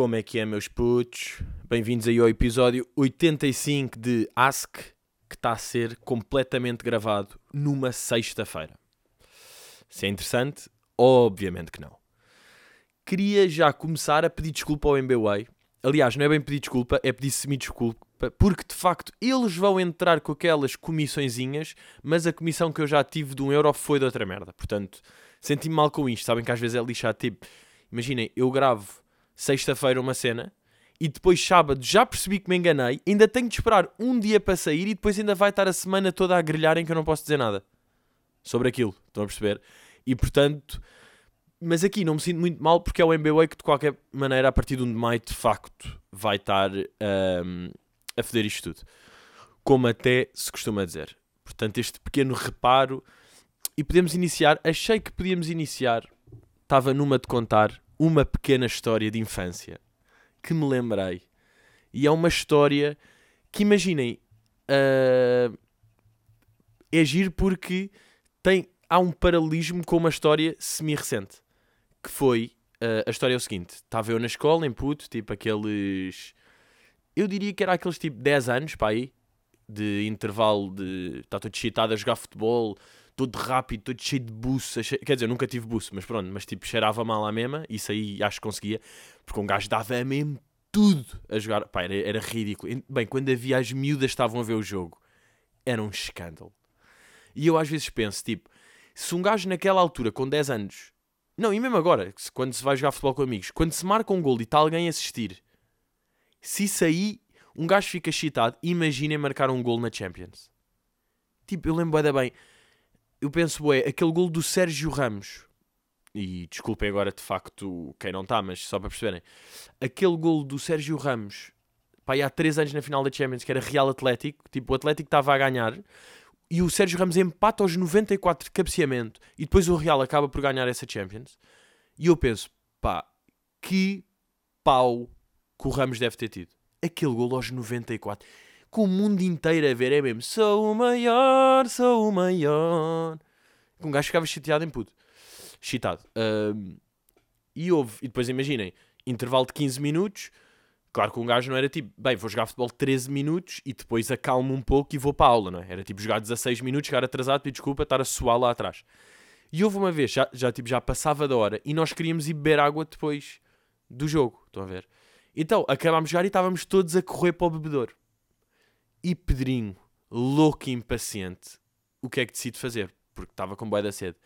Como é que é, meus putos? Bem-vindos aí ao episódio 85 de Ask, que está a ser completamente gravado numa sexta-feira. Se é interessante, obviamente que não. Queria já começar a pedir desculpa ao MBWay. Aliás, não é bem pedir desculpa, é pedir semi-desculpa, porque de facto eles vão entrar com aquelas comissõezinhas, mas a comissão que eu já tive de um euro foi de outra merda. Portanto, senti-me mal com isto. Sabem que às vezes é lixado, tipo, imaginem, eu gravo sexta-feira uma cena e depois sábado já percebi que me enganei, ainda tenho de esperar um dia para sair e depois ainda vai estar a semana toda a grelhar em que eu não posso dizer nada sobre aquilo. Estão a perceber? E portanto, mas aqui não me sinto muito mal porque é o MBA que de qualquer maneira a partir de 1 de maio de facto vai estar um, a foder isto tudo. Como até se costuma dizer. Portanto, este pequeno reparo e podemos iniciar. Achei que podíamos iniciar. Estava numa de contar uma pequena história de infância que me lembrei. E é uma história que, imaginem, uh, é giro porque tem, há um paralelismo com uma história semi-recente. Que foi, uh, a história é o seguinte, estava eu na escola, em puto, tipo aqueles... Eu diria que era aqueles tipo 10 anos, pá aí, de intervalo de... Está todo excitado a jogar futebol, todo rápido, todo cheio de buço. Quer dizer, nunca tive buço, mas pronto, mas tipo, cheirava mal à mesma. Isso aí acho que conseguia, porque um gajo dava mesmo tudo a jogar. Pá, era, era ridículo. Bem, quando havia as miúdas estavam a ver o jogo, era um escândalo. E eu às vezes penso, tipo, se um gajo naquela altura, com 10 anos, não, e mesmo agora, quando se vai jogar futebol com amigos, quando se marca um gol e está alguém a assistir, se isso aí um gajo fica excitado, imaginem marcar um gol na Champions. Tipo, eu lembro bem, eu penso, é aquele gol do Sérgio Ramos, e desculpem agora de facto quem não está, mas só para perceberem, aquele gol do Sérgio Ramos, pá, há 3 anos na final da Champions, que era Real Atlético, tipo, o Atlético estava a ganhar, e o Sérgio Ramos empata aos 94 de cabeceamento, e depois o Real acaba por ganhar essa Champions, e eu penso, pá, que pau que o Ramos deve ter tido. Aquele gol aos 94 com o mundo inteiro a ver, é mesmo, sou o maior, sou o maior. Com um gajo ficava chateado em puto. Chitado. Um, e houve, e depois imaginem, intervalo de 15 minutos, claro que um gajo não era tipo, bem, vou jogar futebol 13 minutos e depois acalmo um pouco e vou para a aula, não é? Era tipo jogar 16 minutos, chegar atrasado, pedir desculpa, estar a suar lá atrás. E houve uma vez, já, já, tipo, já passava da hora e nós queríamos ir beber água depois do jogo, estão a ver? Então, acabámos de jogar e estávamos todos a correr para o bebedouro. E Pedrinho, louco e impaciente, o que é que decide fazer? Porque estava com boia da sede.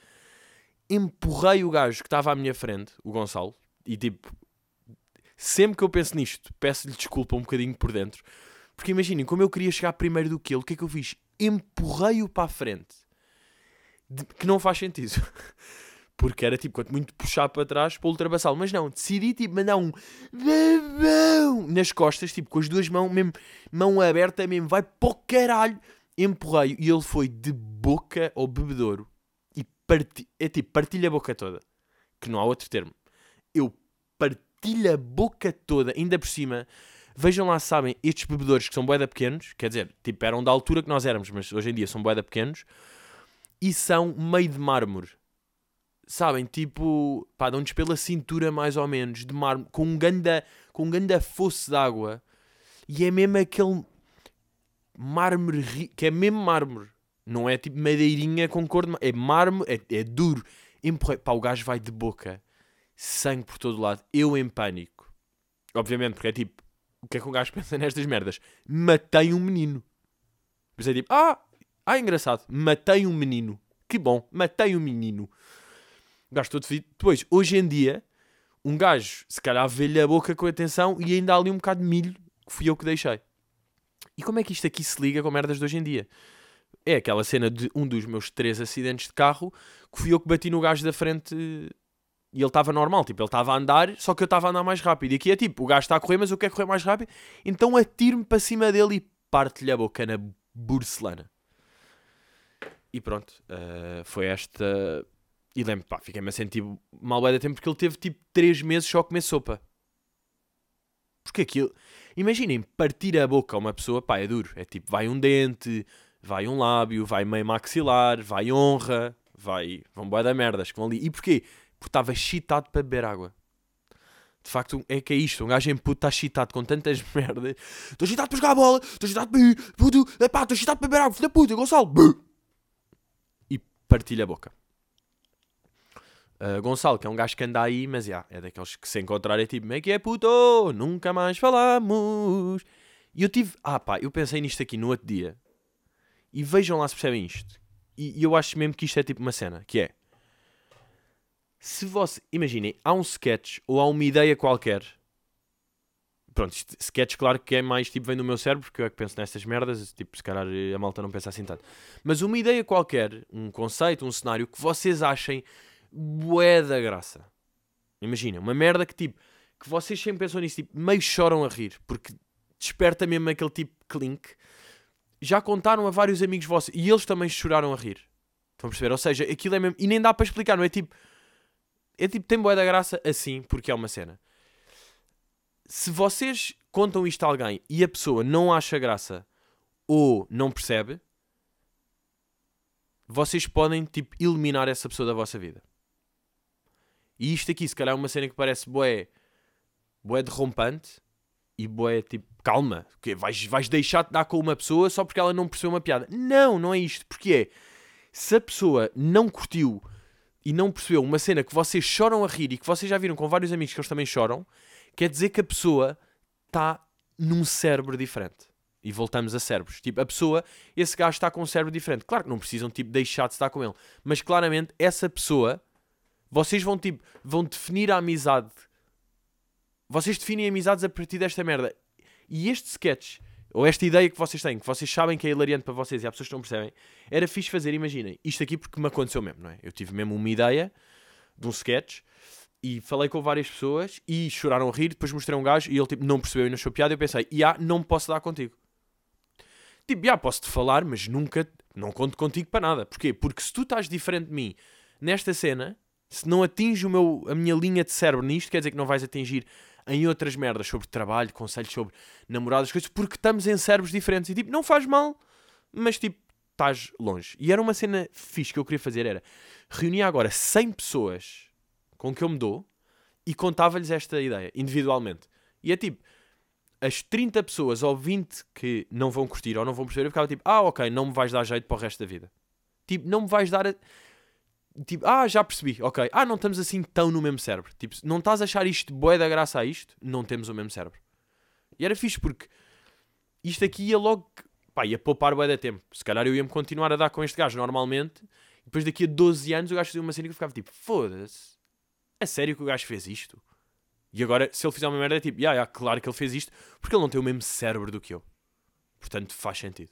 Empurrei o gajo que estava à minha frente, o Gonçalo, e tipo, sempre que eu penso nisto, peço-lhe desculpa um bocadinho por dentro. Porque imaginem, como eu queria chegar primeiro do que ele, o que é que eu fiz? Empurrei-o para a frente. De, que não faz sentido. Porque era tipo, quanto muito puxar para trás para ultrapassá-lo. Mas não, decidi tipo mandar um babão nas costas, tipo com as duas mãos, mesmo mão aberta, mesmo vai para o caralho. Empurrei e ele foi de boca ao bebedouro e parti, é tipo, partilha a boca toda. Que não há outro termo. Eu partilho a boca toda, ainda por cima. Vejam lá, sabem, estes bebedores que são boeda pequenos, quer dizer, tipo, eram da altura que nós éramos, mas hoje em dia são boeda pequenos, e são meio de mármore sabem, tipo, pá, dão-nos pela cintura mais ou menos, de mármore, com um ganda, com um ganda fosse de água, e é mesmo aquele mármore, que é mesmo mármore, não é tipo madeirinha com cor de é mármore, é, é duro, empurrei, pá, o gajo vai de boca, sangue por todo lado, eu em pânico, obviamente, porque é tipo, o que é que um gajo pensa nestas merdas? Matei um menino. Pensei tipo, ah, ah, engraçado, matei um menino. Que bom, matei um menino gajo todo fedido. Depois, hoje em dia, um gajo, se calhar, vê-lhe a boca com atenção e ainda há ali um bocado de milho que fui eu que deixei. E como é que isto aqui se liga com merdas de hoje em dia? É aquela cena de um dos meus três acidentes de carro que fui eu que bati no gajo da frente e ele estava normal, tipo, ele estava a andar, só que eu estava a andar mais rápido. E aqui é tipo, o gajo está a correr, mas eu quero correr mais rápido, então atiro-me para cima dele e parte-lhe a boca na burcelana. E pronto, uh, foi esta e lembro, pá, fiquei-me a sentir mal bem da tempo porque ele teve tipo 3 meses só a comer sopa. Porque aquilo. Imaginem, partir a boca a uma pessoa, pá, é duro. É tipo, vai um dente, vai um lábio, vai meio maxilar, vai honra, vai. Vão boia da merdas que vão ali. E porquê? Porque estava excitado para beber água. De facto, é que é isto. Um gajo em puto está excitado com tantas merdas. Estou excitado para jogar a bola. Estou excitado para ir. Puto. Epá, estou excitado para beber água. Filho da puta, Gonçalo. E partilha a boca. Uh, Gonçalo, que é um gajo que anda aí, mas já, é daqueles que se encontrar é tipo, como é que é puto? Nunca mais falamos. E eu tive, ah pá, eu pensei nisto aqui no outro dia. E vejam lá se percebem isto. E, e eu acho mesmo que isto é tipo uma cena, que é se você. Imaginem, há um sketch ou há uma ideia qualquer. Pronto, sketch, claro que é mais tipo, vem do meu cérebro, porque eu é que penso nestas merdas. Tipo, se calhar a malta não pensa assim tanto. Mas uma ideia qualquer, um conceito, um cenário que vocês achem bué da graça. Imagina, uma merda que tipo, que vocês sempre pensam nisso, tipo, meio choram a rir, porque desperta mesmo aquele tipo clink. Já contaram a vários amigos vossos e eles também choraram a rir. Estão a perceber? Ou seja, aquilo é mesmo. E nem dá para explicar, não é tipo é tipo, tem boa da graça assim, porque é uma cena. Se vocês contam isto a alguém e a pessoa não acha graça ou não percebe, vocês podem, tipo, eliminar essa pessoa da vossa vida. E isto aqui, se calhar, é uma cena que parece boé, boé derrompante e boé, tipo, calma, que vais, vais deixar de dar com uma pessoa só porque ela não percebeu uma piada. Não, não é isto. Porque é, se a pessoa não curtiu e não percebeu uma cena que vocês choram a rir e que vocês já viram com vários amigos que eles também choram, quer dizer que a pessoa está num cérebro diferente. E voltamos a cérebros. Tipo, a pessoa, esse gajo está com um cérebro diferente. Claro que não precisam, tipo, deixar de estar com ele. Mas claramente, essa pessoa, vocês vão, tipo, vão definir a amizade. Vocês definem amizades a partir desta merda. E este sketch ou esta ideia que vocês têm, que vocês sabem que é hilariante para vocês e há pessoas que não percebem, era fixe fazer, imaginem, isto aqui porque me aconteceu mesmo, não é? Eu tive mesmo uma ideia de um sketch e falei com várias pessoas e choraram a rir, depois mostrei um gajo e ele tipo não percebeu e não achou piada e eu pensei, e ah, não posso dar contigo. Tipo, já posso-te falar, mas nunca, não conto contigo para nada. Porquê? Porque se tu estás diferente de mim nesta cena, se não atinge o meu, a minha linha de cérebro nisto, quer dizer que não vais atingir em outras merdas sobre trabalho, conselhos sobre namorados, coisas, porque estamos em cérebros diferentes e tipo, não faz mal, mas tipo, estás longe. E era uma cena fixe que eu queria fazer, era reunir agora 100 pessoas com que eu me dou e contava-lhes esta ideia, individualmente. E é tipo, as 30 pessoas ou 20 que não vão curtir ou não vão perceber, eu ficava tipo, ah, ok, não me vais dar jeito para o resto da vida. Tipo, não me vais dar. A Tipo, ah, já percebi, ok. Ah, não estamos assim tão no mesmo cérebro. Tipo, não estás a achar isto boé da graça a isto, não temos o mesmo cérebro. E era fixe porque isto aqui ia logo, pá, ia poupar boé da tempo. Se calhar eu ia-me continuar a dar com este gajo normalmente, depois daqui a 12 anos o gajo fazia uma cena que eu ficava tipo, foda-se, é sério que o gajo fez isto? E agora, se ele fizer uma merda, é tipo, ah, yeah, yeah, claro que ele fez isto, porque ele não tem o mesmo cérebro do que eu. Portanto, faz sentido.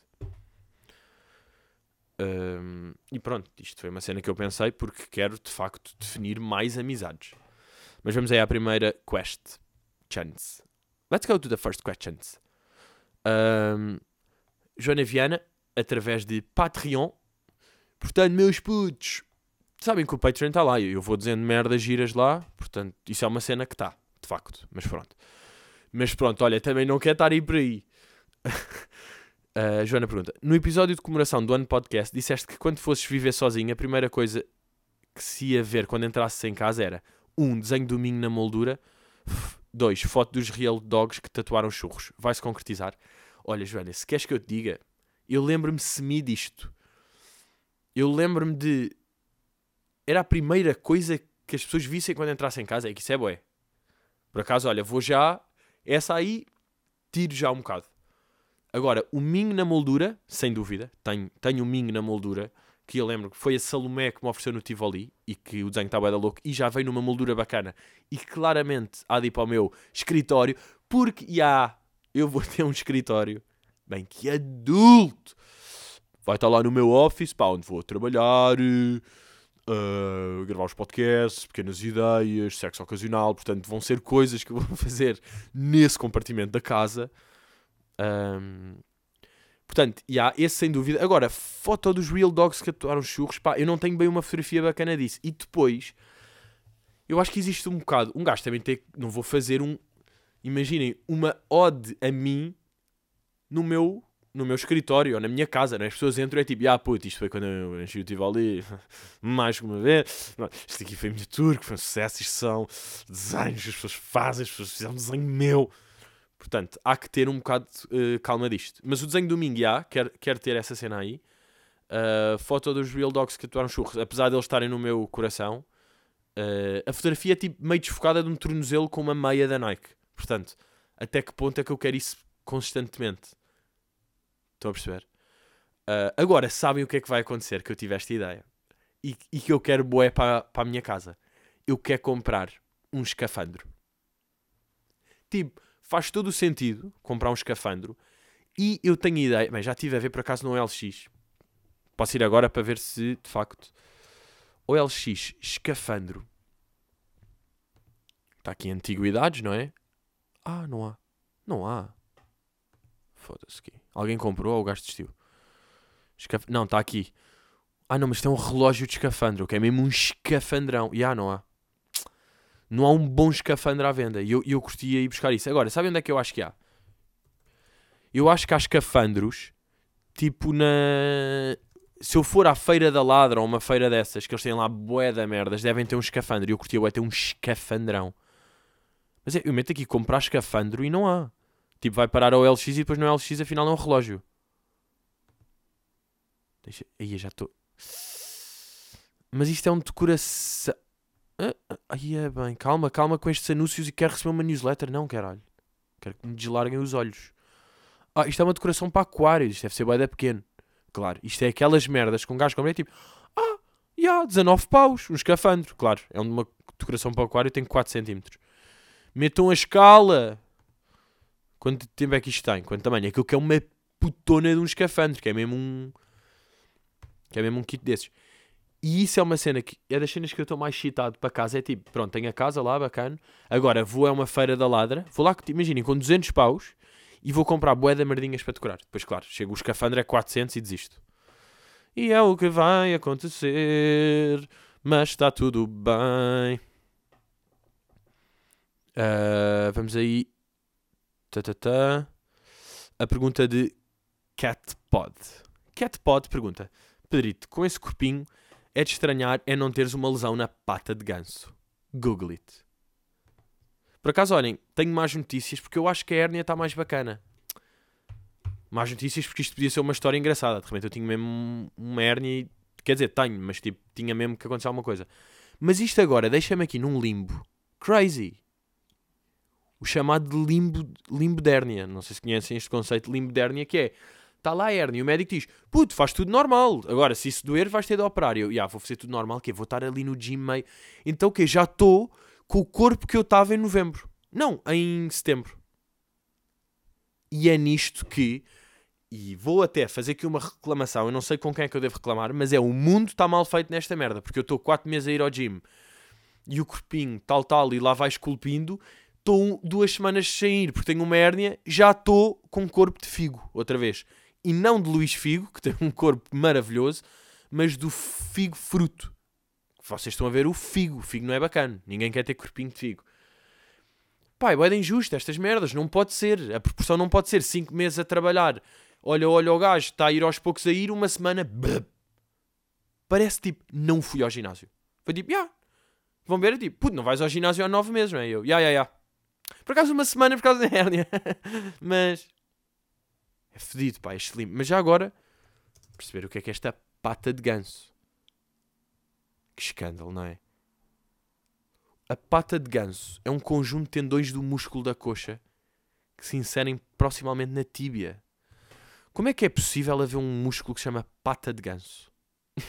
Um, e pronto, isto foi uma cena que eu pensei porque quero de facto definir mais amizades. Mas vamos aí à primeira quest. Chance. Let's go to the first questions. Um, Joana Viana, através de Patreon. Portanto, meus putos, sabem que o Patreon está lá. Eu vou dizendo merdas giras lá. Portanto, isso é uma cena que está, de facto. Mas pronto. Mas pronto, olha, também não quero estar aí por aí. Uh, Joana pergunta: No episódio de comemoração do ano podcast, disseste que quando fosses viver sozinho, a primeira coisa que se ia ver quando entrasses em casa era um desenho do Minho na moldura, dois foto dos real dogs que tatuaram churros. Vai-se concretizar? Olha, Joana, se queres que eu te diga, eu lembro-me semi disto. Eu lembro-me de. Era a primeira coisa que as pessoas vissem quando entrassem em casa. É que isso é boé. Por acaso, olha, vou já. Essa aí, tiro já um bocado. Agora, o Ming na moldura, sem dúvida, tenho, tenho o Ming na moldura, que eu lembro que foi a Salomé que me ofereceu no Tivoli e que o desenho estava da louco e já veio numa moldura bacana e claramente há de ir para o meu escritório, porque já eu vou ter um escritório, bem que adulto, vai estar lá no meu office, pá, onde vou trabalhar, uh, gravar os podcasts, pequenas ideias, sexo ocasional, portanto vão ser coisas que eu vou fazer nesse compartimento da casa. Um, portanto, e há esse sem dúvida. Agora, foto dos Real Dogs que atuaram churros, pá, eu não tenho bem uma fotografia bacana disso. E depois, eu acho que existe um bocado. Um gajo também tem. Não vou fazer um. Imaginem, uma ode a mim no meu no meu escritório ou na minha casa, né? as pessoas entram e é tipo, ah puto, isto foi quando eu enchi o Tivoli mais que uma vez, isto aqui foi minha tour, que foi um sucesso, isto são desenhos, as pessoas fazem, as pessoas fizeram um desenho meu. Portanto, há que ter um bocado uh, calma disto. Mas o desenho do Ming, há, quer, quer ter essa cena aí. Uh, foto dos Real Dogs que atuaram churros, apesar de eles estarem no meu coração, uh, a fotografia é tipo meio desfocada de um tornozelo com uma meia da Nike. Portanto, até que ponto é que eu quero isso consistentemente? Estão a perceber? Uh, agora, sabem o que é que vai acontecer? Que eu tive esta ideia. E, e que eu quero boé para a minha casa. Eu quero comprar um escafandro. Tipo, faz todo o sentido comprar um escafandro. E eu tenho ideia. Bem, já estive a ver por acaso no LX. Posso ir agora para ver se de facto. OLX escafandro. Está aqui antiguidades, não é? Ah, não há. Não há. Foda-se aqui. Alguém comprou ou o gajo desistiu? Escaf... Não, está aqui. Ah, não, mas tem um relógio de escafandro, que é mesmo um escafandrão. E ah, não há. Não há um bom escafandro à venda. E eu, eu curtia ir buscar isso. Agora, sabe onde é que eu acho que há? Eu acho que há escafandros, tipo na. Se eu for à feira da ladra ou uma feira dessas, que eles têm lá bué da merdas, devem ter um escafandro. E eu curtia bué ter um escafandrão. Mas é, eu meto aqui comprar escafandro e não há. Tipo, vai parar ao LX e depois no LX afinal é um relógio. Deixa. Aí já estou. Mas isto é um decoração. Ah, ah, aí é bem. Calma, calma com estes anúncios e quero receber uma newsletter. Não, caralho. Quero que me deslarguem os olhos. Ah, isto é uma decoração para aquários. Isto deve ser bem pequeno. Claro, isto é aquelas merdas com um gajo como é tipo. Ah, já, yeah, 19 paus. Um escafandro. Claro, é uma decoração para aquário tem 4 centímetros. Metam a escala. Quanto tempo é que isto tem? Quanto tamanho? Aquilo que é uma putona de um escafandro, que é mesmo um. Que é mesmo um kit desses. E isso é uma cena que é das cenas que eu estou mais excitado para casa. É tipo, pronto, tenho a casa lá, bacana. Agora vou a uma feira da ladra, vou lá, imaginem, com 200 paus e vou comprar bué de merdinhas para decorar. Depois, claro, chego o escafandro é 400 e desisto. E é o que vai acontecer, mas está tudo bem. Uh, vamos aí Tá, tá, tá. A pergunta de Catpod. Catpod pergunta: Pedrito, com esse corpinho é de estranhar é não teres uma lesão na pata de ganso. Google it. Por acaso, olhem, tenho mais notícias porque eu acho que a hérnia está mais bacana. Mais notícias porque isto podia ser uma história engraçada. De repente eu tinha mesmo uma hérnia e. Quer dizer, tenho, mas tipo, tinha mesmo que acontecer alguma coisa. Mas isto agora deixa-me aqui num limbo. Crazy o chamado limbo, limbo de hérnia. Não sei se conhecem este conceito de limbo de hérnia, que é, está lá a hérnia, e o médico diz, puto, faz tudo normal, agora se isso doer vais ter de operar. E eu, yeah, vou fazer tudo normal, que vou estar ali no gym meio... Então que Já estou com o corpo que eu estava em novembro. Não, em setembro. E é nisto que... E vou até fazer aqui uma reclamação. Eu não sei com quem é que eu devo reclamar, mas é o mundo está mal feito nesta merda. Porque eu estou 4 meses a ir ao gym e o corpinho tal, tal, e lá vai esculpindo estou duas semanas sem ir porque tenho uma hérnia, já estou com corpo de Figo, outra vez. E não de Luís Figo, que tem um corpo maravilhoso, mas do Figo fruto. Vocês estão a ver o Figo. O Figo não é bacana. Ninguém quer ter corpinho de Figo. Pai, é injusto estas merdas. Não pode ser. A proporção não pode ser 5 meses a trabalhar. Olha, olha o gajo, está a ir aos poucos a ir, uma semana. Parece tipo, não fui ao ginásio. Foi tipo, já. Yeah. Vão ver, é tipo, puto, não vais ao ginásio há 9 meses, não é? Eu, já, já, já. Por acaso uma semana por causa da hérnia. Mas. É fedido, pá, é slim. Mas já agora. Perceber o que é que é esta pata de ganso. Que escândalo, não é? A pata de ganso é um conjunto de tendões do músculo da coxa que se inserem proximamente na tíbia. Como é que é possível haver um músculo que se chama pata de ganso?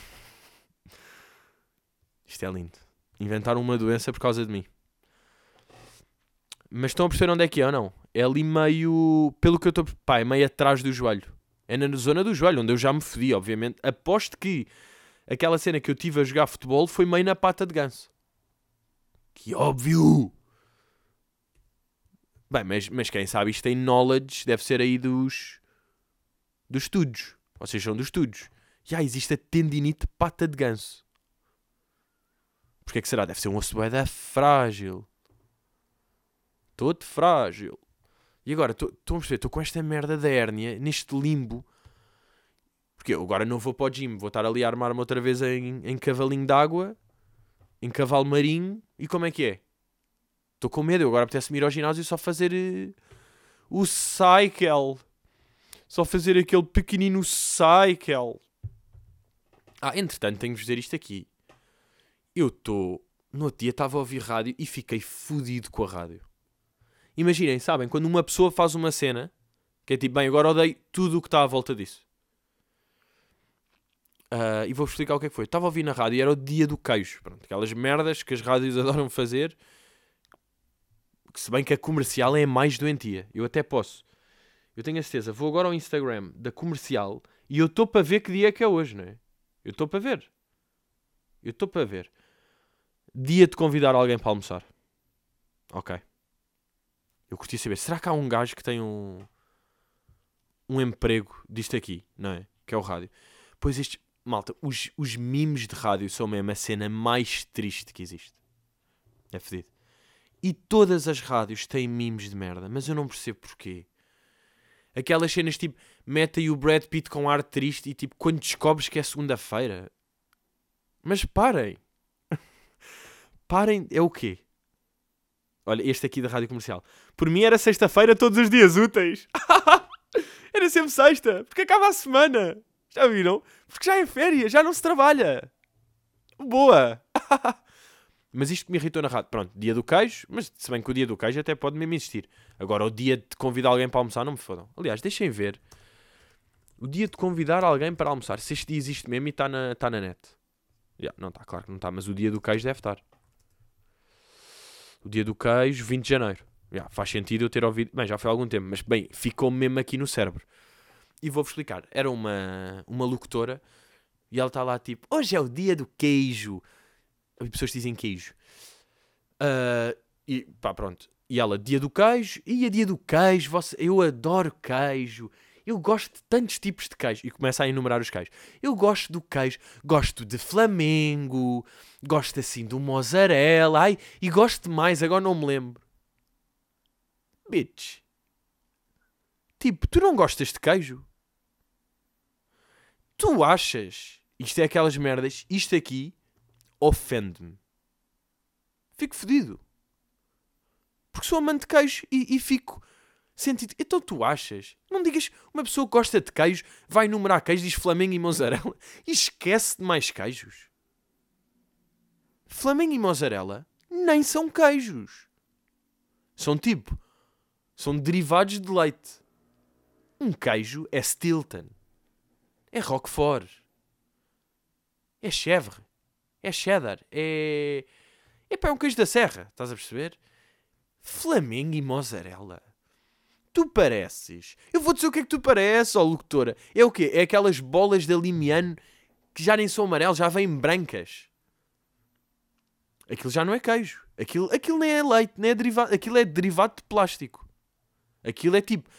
Isto é lindo. Inventaram uma doença por causa de mim. Mas estão a perceber onde é que é ou não? É ali meio. Pelo que eu estou. Pá, é meio atrás do joelho. É na zona do joelho, onde eu já me fodi, obviamente. Aposto que aquela cena que eu tive a jogar futebol foi meio na pata de ganso. Que óbvio! Bem, mas, mas quem sabe isto tem knowledge, deve ser aí dos. dos estudos. Seja, são dos estudos. Já existe a tendinite pata de ganso. Porquê que será? Deve ser um osso frágil todo frágil. E agora, estão a perceber, estou com esta merda da hérnia, neste limbo. Porque eu agora não vou para o gym, vou estar ali a armar-me outra vez em, em cavalinho d'água, em cavalo marinho, e como é que é? Estou com medo, eu agora apetece-me ir ao ginásio só fazer uh, o cycle. Só fazer aquele pequenino cycle. Ah, entretanto, tenho de dizer isto aqui. Eu estou. No outro dia estava a ouvir rádio e fiquei fodido com a rádio. Imaginem, sabem, quando uma pessoa faz uma cena que é tipo, bem, agora odeio tudo o que está à volta disso. Uh, e vou-vos explicar o que é que foi. Estava a ouvir na rádio e era o dia do queijo. Pronto, aquelas merdas que as rádios adoram fazer. Que se bem que a comercial é mais doentia. Eu até posso. Eu tenho a certeza. Vou agora ao Instagram da comercial e eu estou para ver que dia é que é hoje, não é? Eu estou para ver. Eu estou para ver. Dia de convidar alguém para almoçar. Ok. Eu curti saber. Será que há um gajo que tem um. um emprego disto aqui, não é? Que é o rádio. Pois isto. Malta, os, os memes de rádio são mesmo a cena mais triste que existe. É fedido. E todas as rádios têm memes de merda, mas eu não percebo porquê. Aquelas cenas tipo, mete aí o Brad Pitt com ar triste e tipo, quando descobres que é segunda-feira. Mas parem. parem, é o quê? Olha, este aqui da rádio comercial. Por mim era sexta-feira todos os dias úteis. era sempre sexta, porque acaba a semana. Já viram? Porque já é férias, já não se trabalha. Boa. mas isto me irritou na rádio. Pronto, dia do queijo, mas se bem que o dia do queijo até pode mesmo existir. Agora, o dia de convidar alguém para almoçar, não me fodam. Aliás, deixem ver. O dia de convidar alguém para almoçar, se este dia existe mesmo e está na, tá na net. Yeah, não está, claro que não está, mas o dia do queijo deve estar. O dia do queijo, 20 de janeiro. Faz sentido eu ter ouvido. Bem, já foi há algum tempo, mas bem, ficou mesmo aqui no cérebro. E vou-vos explicar. Era uma, uma locutora e ela está lá tipo: Hoje é o dia do queijo. As pessoas dizem queijo. Uh, e pá, pronto. E ela, dia do queijo. E a dia do queijo, você, eu adoro queijo. Eu gosto de tantos tipos de queijo. E começa a enumerar os queijos. Eu gosto do queijo. Gosto de flamengo. Gosto assim do mozzarella. Ai, e gosto de mais, agora não me lembro. Bitch. Tipo, tu não gostas de queijo? Tu achas? Isto é aquelas merdas. Isto aqui ofende-me. Fico fedido. Porque sou amante de queijo e, e fico sentido. Então tu achas? Não digas uma pessoa que gosta de queijo vai enumerar queijos, diz Flamengo e mozzarella e esquece de mais queijos. Flamengo e mozzarella nem são queijos. São tipo. São derivados de leite. Um queijo é Stilton. É Roquefort. É chèvre. É cheddar. É. É é um queijo da serra. Estás a perceber? Flamengo e mozzarella. Tu pareces. Eu vou dizer o que é que tu pareces, ó locutora. É o quê? É aquelas bolas de alimiano que já nem são amarelas, já vêm brancas. Aquilo já não é queijo. Aquilo, aquilo nem é leite, nem é derivado. Aquilo é derivado de plástico. Aquilo é tipo.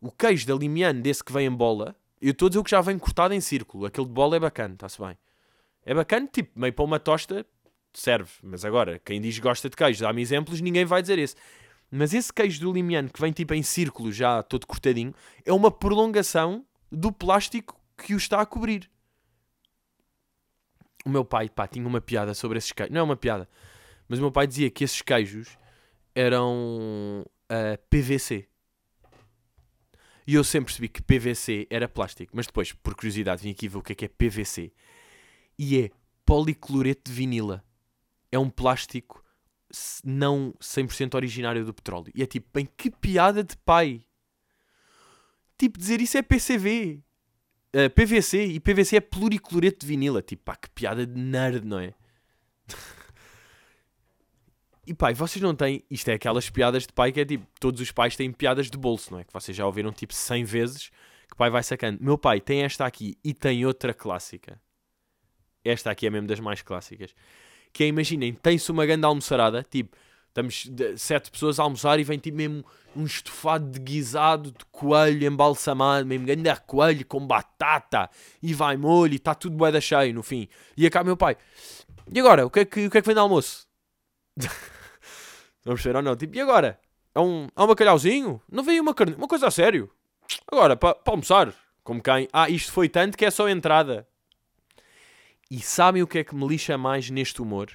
O queijo de alimiano desse que vem em bola. Eu estou a dizer o que já vem cortado em círculo. Aquele de bola é bacana, está-se bem. É bacana, tipo, meio para uma tosta serve. Mas agora, quem diz gosta de queijo, dá-me exemplos, ninguém vai dizer esse. Mas esse queijo do limiano que vem tipo em círculo, já todo cortadinho, é uma prolongação do plástico que o está a cobrir. O meu pai, pá, tinha uma piada sobre esses queijos. Não é uma piada, mas o meu pai dizia que esses queijos eram uh, eh, PVC. E eu sempre percebi que PVC era plástico. Mas depois, por curiosidade, vim aqui ver o que é que é PVC. E é policloreto de vinila. É um plástico não 100% originário do petróleo. E é tipo, bem, que piada de pai. Tipo, dizer isso é PCV. Uh, eh, PVC. E PVC é pluricloreto de vinila. Tipo, pá, que piada de nerd, não é? e pai, vocês não têm. Isto é aquelas piadas de pai que é tipo, todos os pais têm piadas de bolso, não é? Que vocês já ouviram tipo 100 vezes que pai vai sacando. Meu pai tem esta aqui e tem outra clássica. Esta aqui é mesmo das mais clássicas que é, imaginem, tem-se uma grande almoçarada, tipo, estamos sete pessoas a almoçar e vem tipo mesmo um estofado de guisado de coelho embalsamado, mesmo grande coelho com batata e vai molho e está tudo boeda cheio no fim. E acá meu pai, e agora? O que é que, o que, é que vem de almoço? Vamos ver ou não? Tipo, e agora? É um, é um bacalhauzinho? Não veio uma carne, uma coisa a sério. Agora, para pa almoçar, como quem, ah, isto foi tanto que é só entrada. E sabem o que é que me lixa mais neste humor?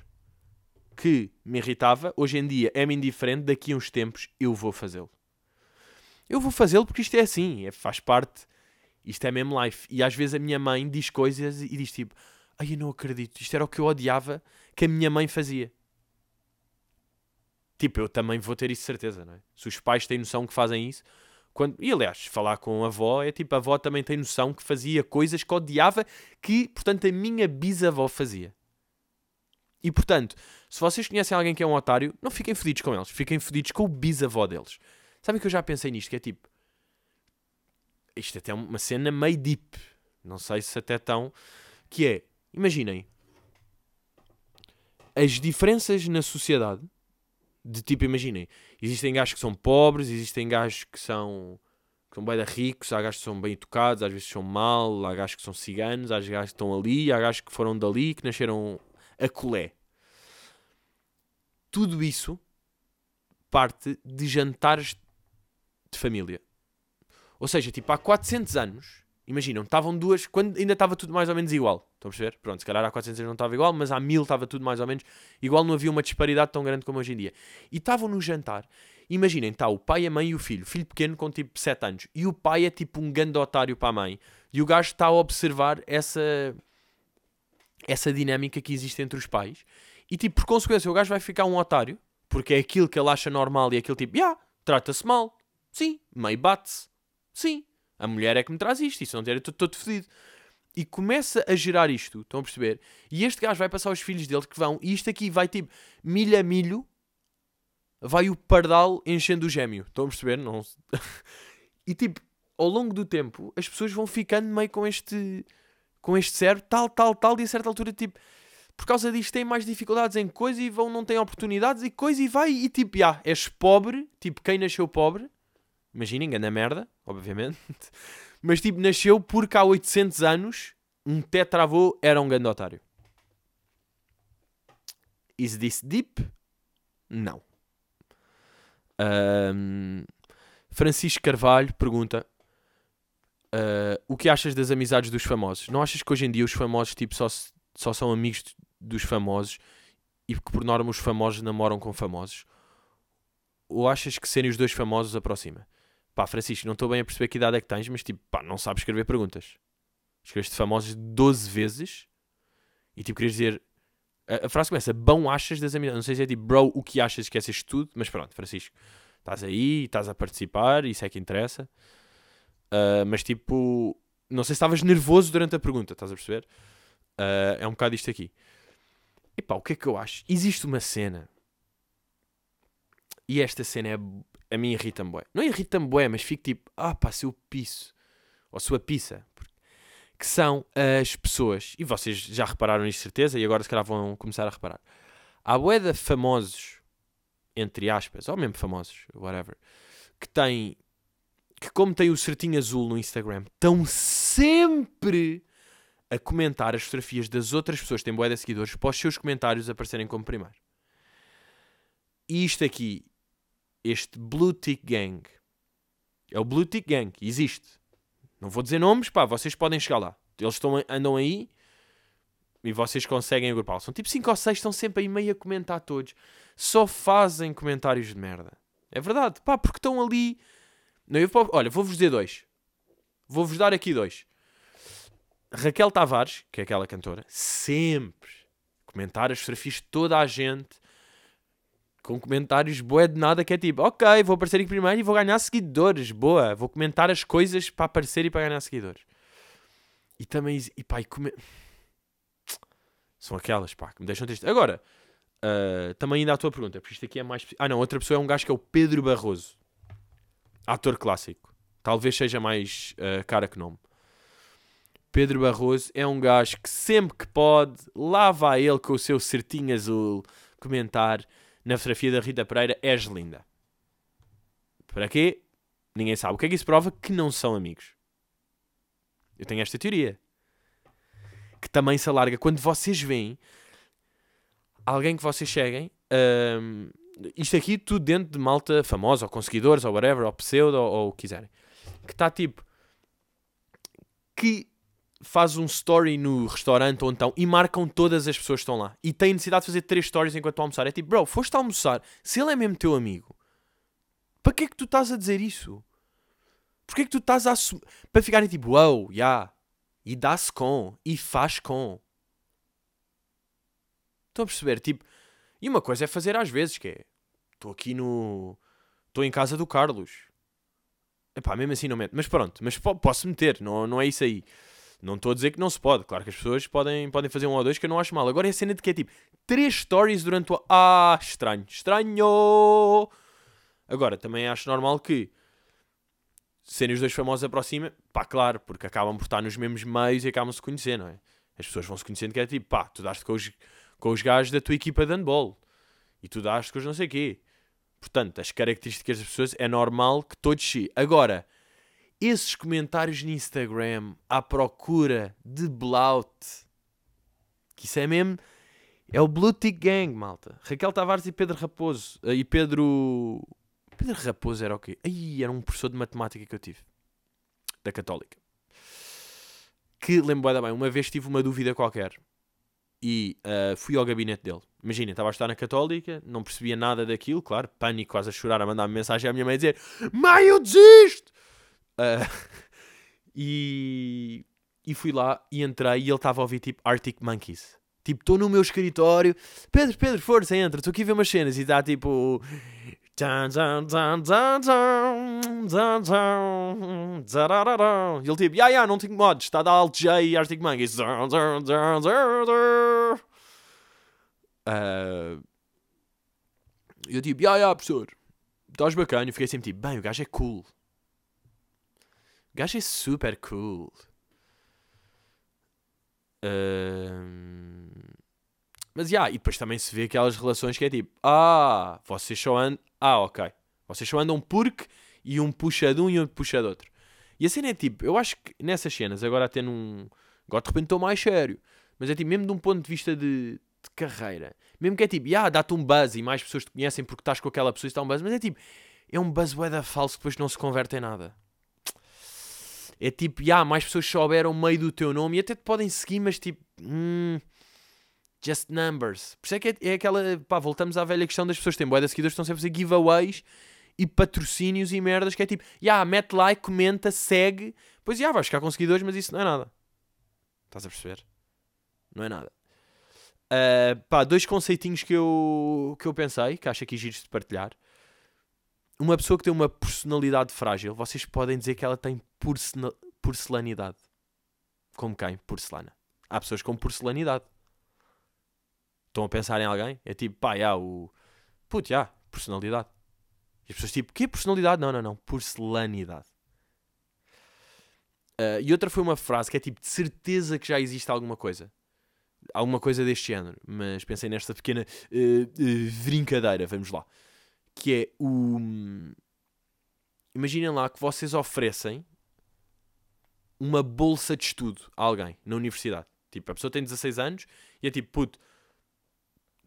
Que me irritava, hoje em dia é-me indiferente, daqui a uns tempos eu vou fazê-lo. Eu vou fazê-lo porque isto é assim, é, faz parte, isto é mesmo life. E às vezes a minha mãe diz coisas e diz tipo, ai eu não acredito, isto era o que eu odiava que a minha mãe fazia. Tipo, eu também vou ter isso certeza, não é? Se os pais têm noção que fazem isso, quando... e aliás, falar com a avó é tipo, a avó também tem noção que fazia coisas que odiava, que, portanto, a minha bisavó fazia. E portanto, se vocês conhecem alguém que é um otário, não fiquem fodidos com eles, fiquem fodidos com o bisavó deles. Sabem que eu já pensei nisto? Que é tipo, isto até é uma cena meio deep, não sei se até tão, que é, imaginem, as diferenças na sociedade de tipo, imaginem, existem gajos que são pobres, existem gajos que são, que são bem ricos, há gajos que são bem educados, às vezes são mal, há gajos que são ciganos, há gajos que estão ali, há gajos que foram dali, que nasceram a colé. Tudo isso parte de jantares de família. Ou seja, tipo, há 400 anos, imaginam, estavam duas, quando ainda estava tudo mais ou menos igual. Estão a perceber? Pronto, se calhar há 400 anos não estava igual, mas há 1000 estava tudo mais ou menos igual, não havia uma disparidade tão grande como hoje em dia. E estavam no jantar. Imaginem, está o pai, a mãe e o filho. Filho pequeno com tipo 7 anos. E o pai é tipo um grande otário para a mãe. E o gajo está a observar essa, essa dinâmica que existe entre os pais. E tipo, por consequência, o gajo vai ficar um otário. Porque é aquilo que ele acha normal e é aquilo tipo, yeah, trata-se mal. Sim. Meio bate-se. Sim. A mulher é que me traz isto. Isso não ter, eu estou todo fedido e começa a gerar isto, estão a perceber? E este gajo vai passar aos filhos dele que vão, e isto aqui vai tipo milho a milho, vai o pardal enchendo o gêmeo, estão a perceber? Não... e tipo, ao longo do tempo, as pessoas vão ficando meio com este com este cérebro, tal, tal, tal, e a certa altura, tipo, por causa disto têm mais dificuldades em coisa e vão, não têm oportunidades e coisa e vai, e tipo, já, és pobre, tipo, quem nasceu pobre, imaginem, engana merda, obviamente. Mas tipo, nasceu porque há 800 anos um tetravô era um grande otário. Is this deep? Não. Um, Francisco Carvalho pergunta uh, o que achas das amizades dos famosos? Não achas que hoje em dia os famosos tipo, só, só são amigos dos famosos e que por norma os famosos namoram com famosos? Ou achas que serem os dois famosos aproxima? Pá, Francisco, não estou bem a perceber que idade é que tens, mas tipo, pá, não sabes escrever perguntas. Escreveste famosos 12 vezes e tipo, querias dizer. A, a frase começa: Bom achas das amizades. Não sei se é tipo, bro, o que achas que és tudo, mas pronto, Francisco, estás aí, estás a participar, isso é que interessa. Uh, mas tipo, não sei se estavas nervoso durante a pergunta, estás a perceber? Uh, é um bocado isto aqui. E pá, o que é que eu acho? Existe uma cena. E esta cena é, a mim irrita-me bué. Não irrita-me bué, mas fico tipo, ah pá, seu piso. Ou sua pizza. Que são as pessoas, e vocês já repararam nisso certeza, e agora se calhar vão começar a reparar. Há bué de famosos, entre aspas, ou mesmo famosos, whatever, que têm, que como têm o certinho azul no Instagram, estão sempre a comentar as fotografias das outras pessoas que têm bué de seguidores para os seus comentários aparecerem como primeiro. E isto aqui este Blue Tick Gang. É o Blue Tick Gang, existe. Não vou dizer nomes, pá, vocês podem chegar lá. Eles estão, andam aí e vocês conseguem agrupá-los. São tipo 5 ou 6, estão sempre aí meio a comentar todos. Só fazem comentários de merda. É verdade, pá, porque estão ali. Não, eu, olha, vou-vos dizer dois. Vou-vos dar aqui dois. Raquel Tavares, que é aquela cantora, sempre comentar as fotografias de toda a gente com comentários boé de nada que é tipo, ok, vou aparecer aqui primeiro e vou ganhar seguidores, boa, vou comentar as coisas para aparecer e para ganhar seguidores. E também, e pá, e come... são aquelas, pá, que me deixam triste. Agora, uh, também ainda a tua pergunta, porque isto aqui é mais. Ah, não, outra pessoa é um gajo que é o Pedro Barroso, ator clássico. Talvez seja mais uh, cara que nome. Pedro Barroso é um gajo que sempre que pode, lá vai ele com o seu certinho azul comentar na fotografia da Rita Pereira, és linda. Para quê? Ninguém sabe. O que é que isso prova? Que não são amigos. Eu tenho esta teoria. Que também se alarga quando vocês veem alguém que vocês seguem. Um, isto aqui tudo dentro de malta famosa, ou conseguidores, ou whatever, ou pseudo, ou, ou o que quiserem. Que está tipo. Que faz um story no restaurante ou então e marcam todas as pessoas que estão lá. E tem necessidade de fazer três stories enquanto estão a almoçar. É tipo, bro, foste almoçar. Se ele é mesmo teu amigo, para que é que tu estás a dizer isso? Porquê é que tu estás a assumir? Para ficarem tipo, wow, já. Yeah. E dá-se com. E faz com. Estão a perceber? Tipo, e uma coisa é fazer às vezes, que é. Estou aqui no. Estou em casa do Carlos. Epá, mesmo assim não meto. Mas pronto, mas posso meter, não, não é isso aí. Não estou a dizer que não se pode. Claro que as pessoas podem, podem fazer um ou dois que eu não acho mal. Agora é a cena de que é tipo três stories durante o. Ah, estranho. Estranho! Agora, também acho normal que serem os dois famosos aproxima, pá, claro, porque acabam por estar nos mesmos meios e acabam-se conhecer, não é? As pessoas vão se conhecendo que é tipo, pá, tu daste com os, com os gajos da tua equipa de handball e tu daste com os não sei quê. Portanto, as características das pessoas é normal que todos se. Agora, esses comentários no Instagram à procura de blout, que isso é mesmo. É o Blue Tick Gang, malta. Raquel Tavares e Pedro Raposo. Eh, e Pedro. Pedro Raposo era o quê? Aí era um professor de matemática que eu tive. Da Católica. Que lembro bem, uma vez tive uma dúvida qualquer. E uh, fui ao gabinete dele. Imagina, estava a estar na Católica, não percebia nada daquilo, claro, pânico, quase a chorar, a mandar-me mensagem à minha mãe a dizer: Mãe, eu desisto! Uh, e, e fui lá e entrei e ele estava a ouvir tipo Arctic Monkeys. Tipo, estou no meu escritório. Pedro, Pedro, força, entra. Estou aqui a ver umas cenas e está tipo. E ele tipo, ya, ya, não tenho mods. Está a dar Alt J e Arctic Monkeys. Uh, eu tipo, ya, ya, professor. Estás bacana. Eu fiquei sempre tipo, bem, o gajo é cool. Gajo é super cool. Uh... Mas, já, yeah, e depois também se vê aquelas relações que é tipo, ah, vocês só andam... Ah, ok. Vocês só andam porque e um puxa de um e outro puxa de outro. E a cena é tipo, eu acho que nessas cenas, agora até num... Agora de repente estou mais sério. Mas é tipo, mesmo de um ponto de vista de, de carreira. Mesmo que é tipo, ah, dá-te um buzz e mais pessoas te conhecem porque estás com aquela pessoa e está um buzz. Mas é tipo, é um buzz falso que depois não se converte em nada. É tipo, já, mais pessoas souberam meio do teu nome e até te podem seguir, mas tipo, hum, just numbers. Por isso é que é, é aquela, pá, voltamos à velha questão das pessoas que têm boia de seguidores, estão sempre a fazer giveaways e patrocínios e merdas, que é tipo, já, mete like, comenta, segue, pois já, vais ficar com seguidores, mas isso não é nada. Estás a perceber? Não é nada. Uh, pá, dois conceitinhos que eu, que eu pensei, que acho aqui giros de partilhar uma pessoa que tem uma personalidade frágil, vocês podem dizer que ela tem porcelanidade. Como quem? Porcelana. Há pessoas com porcelanidade. Estão a pensar em alguém? É tipo, pá, já, o. Putz, já, personalidade. E as pessoas tipo, que personalidade? Não, não, não. Porcelanidade. Uh, e outra foi uma frase que é tipo, de certeza que já existe alguma coisa. Alguma coisa deste género. Mas pensei nesta pequena uh, uh, brincadeira. Vamos lá que é o. Imaginem lá que vocês oferecem uma bolsa de estudo a alguém na universidade. Tipo, a pessoa tem 16 anos e é tipo, puto,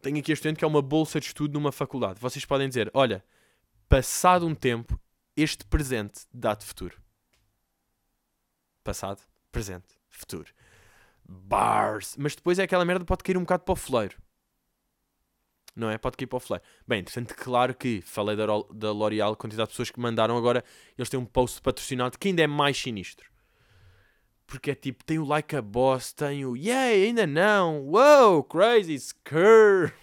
tenho aqui este estudante que é uma bolsa de estudo numa faculdade. Vocês podem dizer, olha, passado um tempo, este presente dá-te futuro. Passado, presente, futuro. Bars. Mas depois é aquela merda pode cair um bocado para o foleiro não é? Pode cair para o. Bem, interessante, claro que falei da, da L'Oreal, quantidade de pessoas que mandaram agora, eles têm um post patrocinado que ainda é mais sinistro. Porque é tipo, tem o Like a Boss, tem o Yay, ainda não, Wow, Crazy Skur.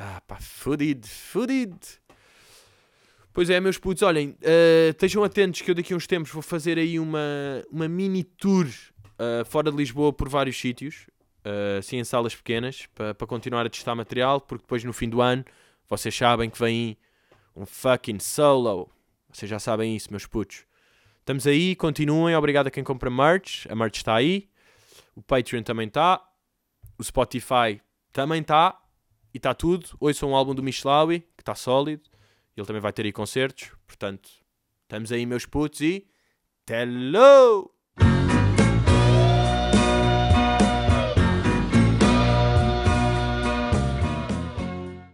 Ah, pá, fudido, fudido. Pois é, meus putos, olhem, uh, estejam atentos que eu daqui a uns tempos vou fazer aí uma, uma mini tour uh, fora de Lisboa por vários sítios assim em salas pequenas, para pa continuar a testar material, porque depois no fim do ano vocês sabem que vem um fucking solo. Vocês já sabem isso, meus putos. Estamos aí, continuem. Obrigado a quem compra merch. A merch está aí. O Patreon também está. O Spotify também está. E está tudo. Ouçam um álbum do Michelawi, que está sólido. Ele também vai ter aí concertos. Portanto, estamos aí, meus putos. E. Hello!